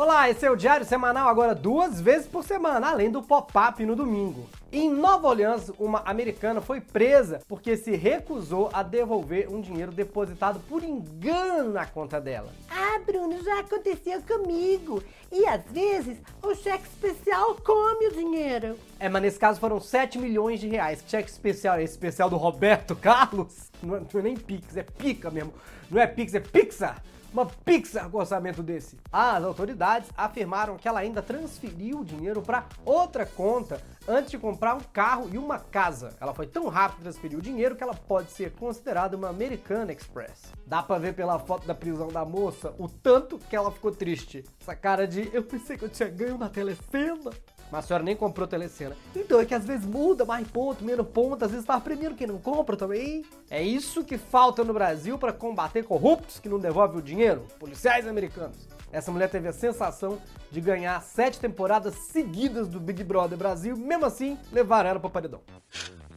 Olá, esse é o Diário Semanal agora duas vezes por semana, além do pop-up no domingo. Em Nova Orleans, uma americana foi presa porque se recusou a devolver um dinheiro depositado por engano na conta dela. Ah, Bruno, já aconteceu comigo. E às vezes o cheque especial come o dinheiro. É, mas nesse caso foram 7 milhões de reais. Que cheque especial é esse especial do Roberto Carlos? Não é, não é nem Pix, é pica mesmo. Não é Pix, é Pixar uma Pixar com orçamento desse. As autoridades afirmaram que ela ainda transferiu o dinheiro para outra conta antes de comprar um carro e uma casa. Ela foi tão rápido transferir o dinheiro que ela pode ser considerada uma American Express. Dá pra ver pela foto da prisão da moça o tanto que ela ficou triste. Essa cara de eu pensei que eu tinha ganho na telecena. Mas a senhora nem comprou telecena. Então é que às vezes muda mais ponto, menos ponto, às vezes tá premiando quem não compra também. É isso que falta no Brasil para combater corruptos que não devolvem o dinheiro, policiais americanos. Essa mulher teve a sensação de ganhar sete temporadas seguidas do Big Brother Brasil, mesmo assim levaram ela para paredão.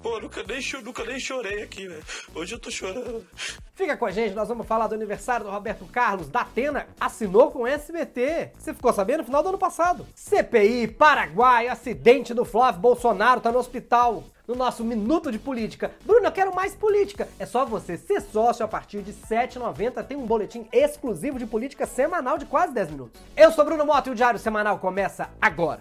Pô, nunca nem, nunca nem chorei aqui, velho. Hoje eu tô chorando. Fica com a gente, nós vamos falar do aniversário do Roberto Carlos. Da Atena assinou com o SBT. Você ficou sabendo no final do ano passado? CPI, Paraguai, acidente do Flávio Bolsonaro, tá no hospital no nosso Minuto de Política. Bruno, eu quero mais política. É só você ser sócio a partir de R$ 7,90. Tem um boletim exclusivo de política semanal de quase 10 minutos. Eu sou Bruno Mota e o Diário Semanal começa agora.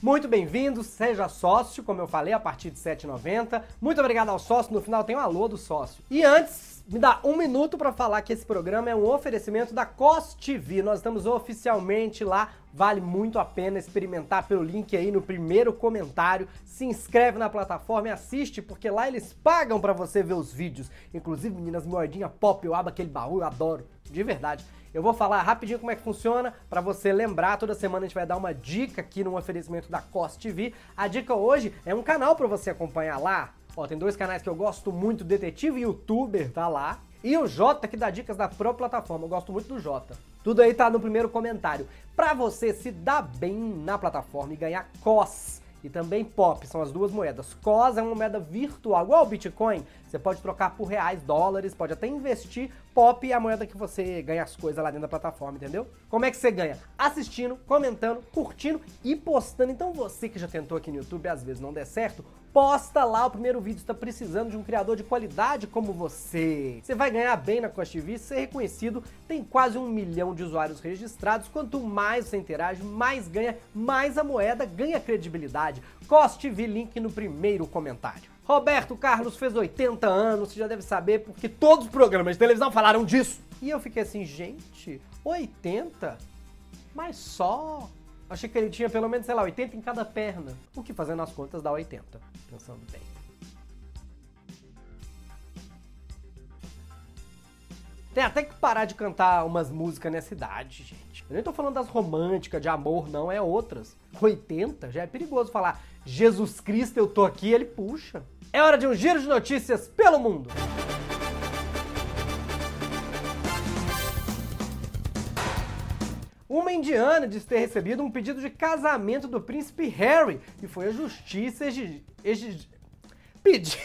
Muito bem-vindo, seja sócio, como eu falei, a partir de R$ 7,90. Muito obrigado ao sócio, no final tem um alô do sócio. E antes, me dá um minuto para falar que esse programa é um oferecimento da COS TV. Nós estamos oficialmente lá, vale muito a pena experimentar pelo link aí no primeiro comentário. Se inscreve na plataforma e assiste, porque lá eles pagam para você ver os vídeos. Inclusive, meninas, moedinha pop, eu abro aquele baú, eu adoro, de verdade. Eu vou falar rapidinho como é que funciona para você lembrar. Toda semana a gente vai dar uma dica aqui no oferecimento da Cost TV. A dica hoje é um canal para você acompanhar lá. Ó, tem dois canais que eu gosto muito, Detetive e Youtuber, tá lá. E o Jota que dá dicas da própria plataforma. Eu gosto muito do Jota. Tudo aí tá no primeiro comentário. Para você se dar bem na plataforma e ganhar COS e também POP, são as duas moedas. COS é uma moeda virtual, igual o Bitcoin. Você pode trocar por reais, dólares, pode até investir. POP a moeda que você ganha as coisas lá dentro da plataforma, entendeu? Como é que você ganha? Assistindo, comentando, curtindo e postando. Então você que já tentou aqui no YouTube às vezes não der certo, posta lá o primeiro vídeo, está precisando de um criador de qualidade como você. Você vai ganhar bem na Cost TV, ser reconhecido, tem quase um milhão de usuários registrados, quanto mais você interage, mais ganha, mais a moeda ganha credibilidade. Cost TV, link no primeiro comentário. Roberto Carlos fez 80 anos, você já deve saber, porque todos os programas de televisão falaram disso. E eu fiquei assim, gente, 80? Mas só? Achei que ele tinha pelo menos, sei lá, 80 em cada perna. O que fazendo as contas dá 80, pensando bem. Tem até que parar de cantar umas músicas nessa idade, gente. Eu nem tô falando das românticas, de amor, não, é outras. 80 já é perigoso falar Jesus Cristo, eu tô aqui, ele puxa. É hora de um giro de notícias pelo mundo. Uma indiana diz ter recebido um pedido de casamento do príncipe Harry e foi a justiça exigir. Exig... pedir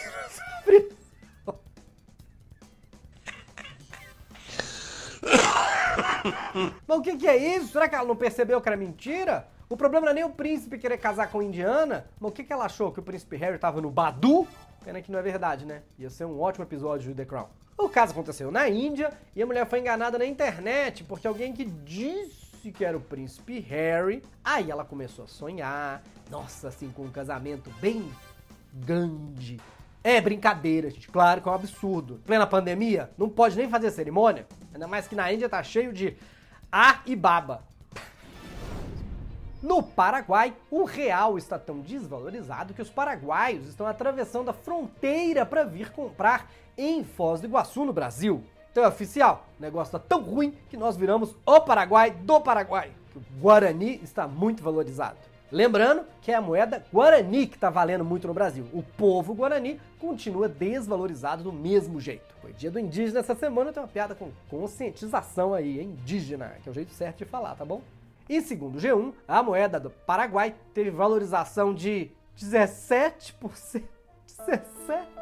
Mas o que, que, é isso? Será que ela não percebeu que era mentira? O problema não é nem o príncipe querer casar com indiana, mas o que, que ela achou? Que o príncipe Harry tava no Badu? Pena que não é verdade, né? Ia ser um ótimo episódio de The Crown. O caso aconteceu na Índia e a mulher foi enganada na internet porque alguém que disse que era o príncipe Harry. Aí ela começou a sonhar, nossa, assim, com um casamento bem grande. É brincadeira, gente. Claro que é um absurdo. Plena pandemia, não pode nem fazer cerimônia. Ainda mais que na Índia tá cheio de A e baba. No Paraguai, o real está tão desvalorizado que os paraguaios estão atravessando a fronteira para vir comprar em Foz do Iguaçu, no Brasil. Então é oficial, o negócio está tão ruim que nós viramos o Paraguai do Paraguai. O Guarani está muito valorizado. Lembrando que é a moeda Guarani que está valendo muito no Brasil. O povo Guarani continua desvalorizado do mesmo jeito. Foi dia do indígena essa semana, tem uma piada com conscientização aí, indígena, que é o jeito certo de falar, tá bom? E segundo o G1, a moeda do Paraguai teve valorização de 17%. 17%.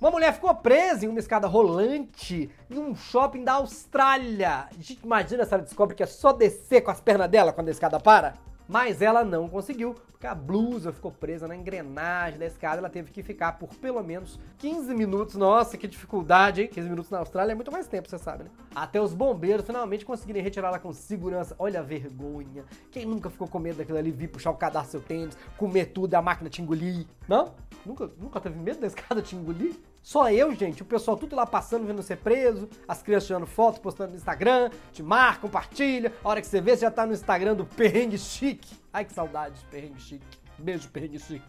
Uma mulher ficou presa em uma escada rolante em um shopping da Austrália. Gente, imagina se ela descobre que é só descer com as pernas dela quando a escada para. Mas ela não conseguiu, porque a blusa ficou presa na engrenagem da escada. Ela teve que ficar por pelo menos 15 minutos. Nossa, que dificuldade, hein? 15 minutos na Austrália é muito mais tempo, você sabe, né? Até os bombeiros finalmente conseguirem retirá-la com segurança. Olha a vergonha. Quem nunca ficou com medo daquilo ali, vir puxar o cadastro seu tênis, comer tudo a máquina te engolir? Não? Nunca, nunca teve medo da escada te engolir? Só eu, gente, o pessoal tudo lá passando, vendo você preso, as crianças tirando foto, postando no Instagram, te marca, compartilha. A hora que você vê, você já tá no Instagram do Perrengue Chique. Ai, que saudade de Perrengue Chique. Beijo, Perrengue Chique.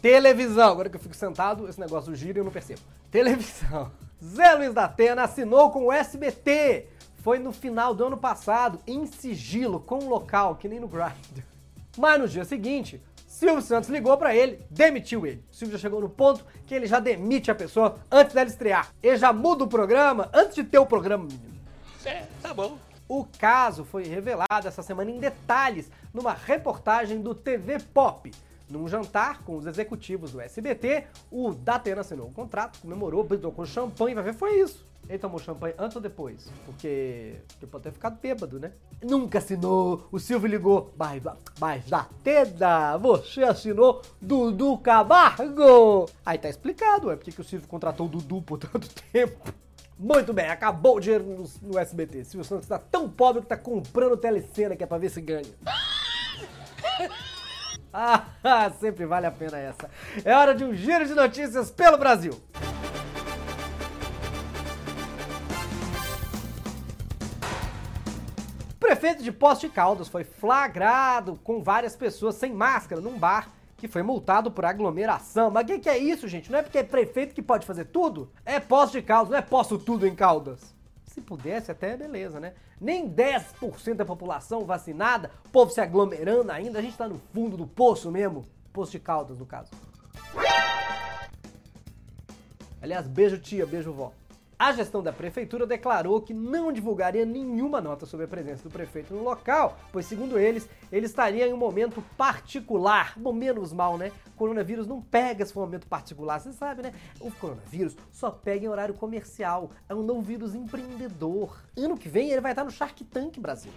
Televisão. Agora que eu fico sentado, esse negócio gira e eu não percebo. Televisão. Zé Luiz da Atena assinou com o SBT. Foi no final do ano passado, em sigilo, com um local, que nem no Grindr. Mas no dia seguinte, Silvio Santos ligou pra ele, demitiu ele. O Silvio já chegou no ponto que ele já demite a pessoa antes dela estrear. Ele já muda o programa antes de ter o programa, menino. É, tá bom. O caso foi revelado essa semana em detalhes numa reportagem do TV Pop. Num jantar com os executivos do SBT, o Datena assinou um contrato, comemorou, brindou com champanhe, vai ver, foi isso. Ele tomou champanhe antes ou depois? Porque, porque pode ter ficado bêbado, né? Nunca assinou. O Silvio ligou. Mas, mas Datena, você assinou Dudu Camargo. Aí tá explicado, é porque que o Silvio contratou o Dudu por tanto tempo. Muito bem, acabou o dinheiro no, no SBT. Silvio Santos tá tão pobre que tá comprando telecena que é pra ver se ganha. Ah, sempre vale a pena essa. É hora de um giro de notícias pelo Brasil. Prefeito de Poste Caldas foi flagrado com várias pessoas sem máscara num bar que foi multado por aglomeração. Mas o que, que é isso, gente? Não é porque é prefeito que pode fazer tudo? É Poste Caldas, não é posto tudo em Caldas. Se pudesse, até beleza, né? Nem 10% da população vacinada, povo se aglomerando ainda, a gente tá no fundo do poço mesmo. Poço de Caldas, no caso. Aliás, beijo tia, beijo vó. A gestão da prefeitura declarou que não divulgaria nenhuma nota sobre a presença do prefeito no local, pois, segundo eles, ele estaria em um momento particular. Bom, menos mal, né? O coronavírus não pega esse momento particular, você sabe, né? O coronavírus só pega em horário comercial. É um novo vírus empreendedor. Ano que vem ele vai estar no Shark Tank Brasil.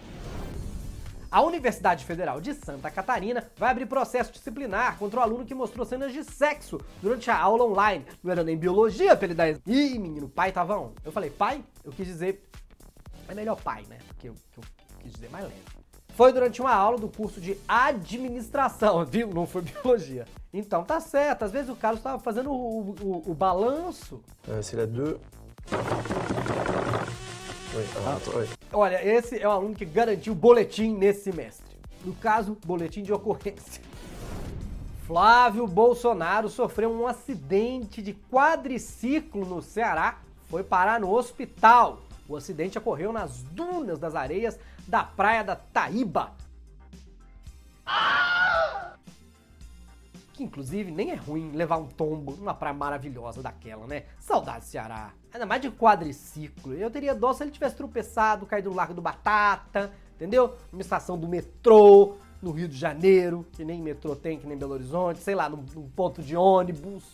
A Universidade Federal de Santa Catarina vai abrir processo disciplinar contra o aluno que mostrou cenas de sexo durante a aula online. Não era nem biologia pra ele dar. Ih, menino, pai tava on. Eu falei, pai? Eu quis dizer. É melhor pai, né? Porque eu, eu quis dizer mais leve. Foi durante uma aula do curso de administração, viu? Não foi biologia. Então tá certo, às vezes o Carlos tava fazendo o, o, o balanço. Euh, c'est la 2. Alors, attends, oui. Olha, esse é o aluno que garantiu boletim nesse semestre. No caso, boletim de ocorrência. Flávio Bolsonaro sofreu um acidente de quadriciclo no Ceará, foi parar no hospital. O acidente ocorreu nas dunas das areias da praia da Taíba. Que inclusive nem é ruim levar um tombo numa praia maravilhosa daquela, né? Saudade do Ceará. Ainda mais de quadriciclo. Eu teria dó se ele tivesse tropeçado, caído no Largo do Batata, entendeu? Numa estação do metrô, no Rio de Janeiro, que nem metrô tem, que nem Belo Horizonte, sei lá, num, num ponto de ônibus,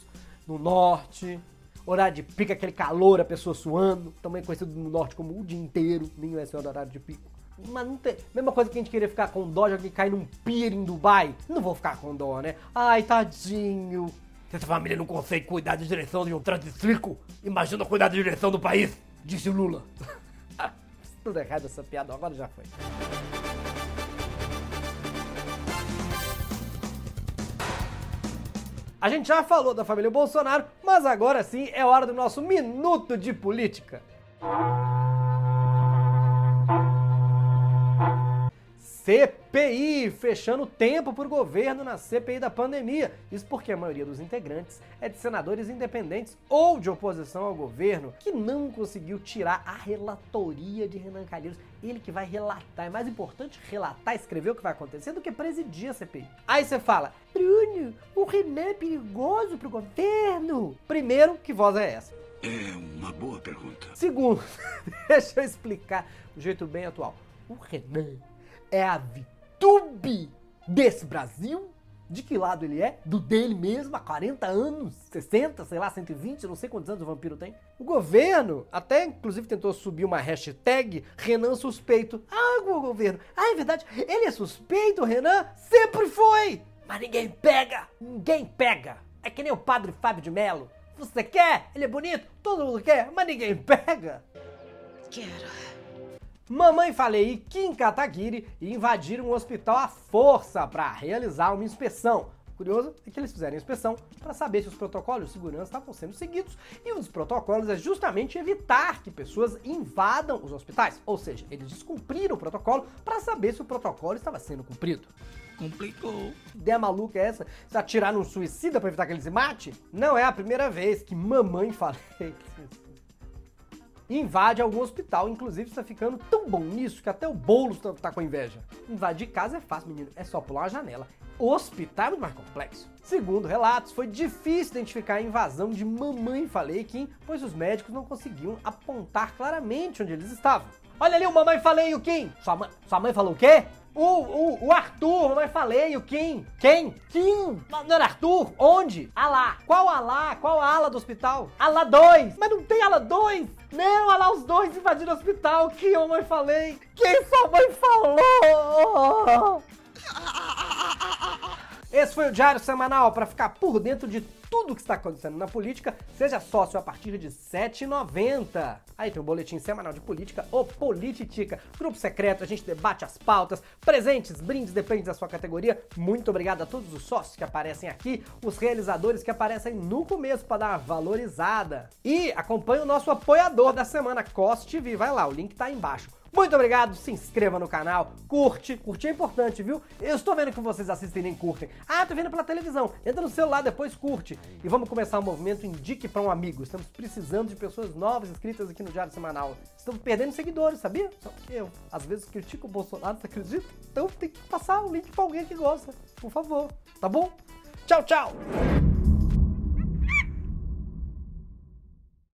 no norte. Horário de pico, aquele calor, a pessoa suando, também conhecido no norte como o dia inteiro, nem esse é o horário de pico. Mas não tem. Mesma coisa que a gente queria ficar com dó de alguém cair num pier em Dubai. Não vou ficar com dó, né? Ai, tadinho. Se essa família não consegue cuidar da direção de um triciclo, imagina cuidar da direção do país, disse o Lula. Tudo errado essa piada, agora já foi. A gente já falou da família Bolsonaro, mas agora sim é hora do nosso minuto de política. CPI, fechando tempo para o governo na CPI da pandemia. Isso porque a maioria dos integrantes é de senadores independentes ou de oposição ao governo que não conseguiu tirar a relatoria de Renan Calheiros. Ele que vai relatar. É mais importante relatar, escrever o que vai acontecer do que presidir a CPI. Aí você fala, Bruno, o Renan é perigoso pro governo. Primeiro, que voz é essa? É uma boa pergunta. Segundo, deixa eu explicar do jeito bem atual. O Renan é a VTube desse Brasil? de que lado ele é? Do dele mesmo, há 40 anos, 60, sei lá, 120, não sei quantos anos o vampiro tem. O governo até, inclusive, tentou subir uma hashtag Renan suspeito. Ah, o governo. Ah, é verdade, ele é suspeito, Renan? Sempre foi! Mas ninguém pega! Ninguém pega! É que nem o padre Fábio de Mello. Você quer? Ele é bonito? Todo mundo quer, mas ninguém pega! Quero. Mamãe Falei e Kim Kataguiri invadiram o hospital à força para realizar uma inspeção. O curioso é que eles fizeram a inspeção para saber se os protocolos de segurança estavam sendo seguidos e um dos protocolos é justamente evitar que pessoas invadam os hospitais. Ou seja, eles descumpriram o protocolo para saber se o protocolo estava sendo cumprido. Complicou. Que ideia maluca é essa? Se atirar num suicida para evitar que ele se mate? Não é a primeira vez que Mamãe Falei invade algum hospital. Inclusive, está ficando tão bom nisso que até o Boulos tá, tá com inveja. Invadir casa é fácil, menino. É só pular uma janela. Hospital é muito mais complexo. Segundo relatos, foi difícil identificar a invasão de Mamãe Falei Kim, pois os médicos não conseguiam apontar claramente onde eles estavam. Olha ali o Mamãe Falei o Kim. Sua sua mãe falou o quê? O, o, o Arthur, mamãe falei, o Kim. Quem? Kim. Não era Arthur? Onde? Alá. Qual Alá? Qual ala do hospital? Ala 2. Mas não tem ala 2? Não, olha lá os dois invadiram o hospital. Que eu mãe falei? Quem sua mãe falou? Esse foi o Diário Semanal para ficar por dentro de tudo que está acontecendo na política. Seja sócio a partir de R$ 7,90. Aí tem o boletim semanal de política, o Politica. Grupo secreto, a gente debate as pautas, presentes, brindes, depende da sua categoria. Muito obrigado a todos os sócios que aparecem aqui, os realizadores que aparecem no começo para dar uma valorizada. E acompanhe o nosso apoiador da semana, COS TV. Vai lá, o link tá aí embaixo. Muito obrigado, se inscreva no canal, curte, curtir é importante, viu? Eu estou vendo que vocês assistem e nem curtem. Ah, tô vendo pela televisão. Entra no celular, depois curte. E vamos começar o movimento Indique para um Amigo. Estamos precisando de pessoas novas inscritas aqui no Diário Semanal. Estamos perdendo seguidores, sabia? Só que eu, às vezes, critico o Bolsonaro, você acredita? Então tem que passar o link para alguém que gosta, por favor. Tá bom? Tchau, tchau!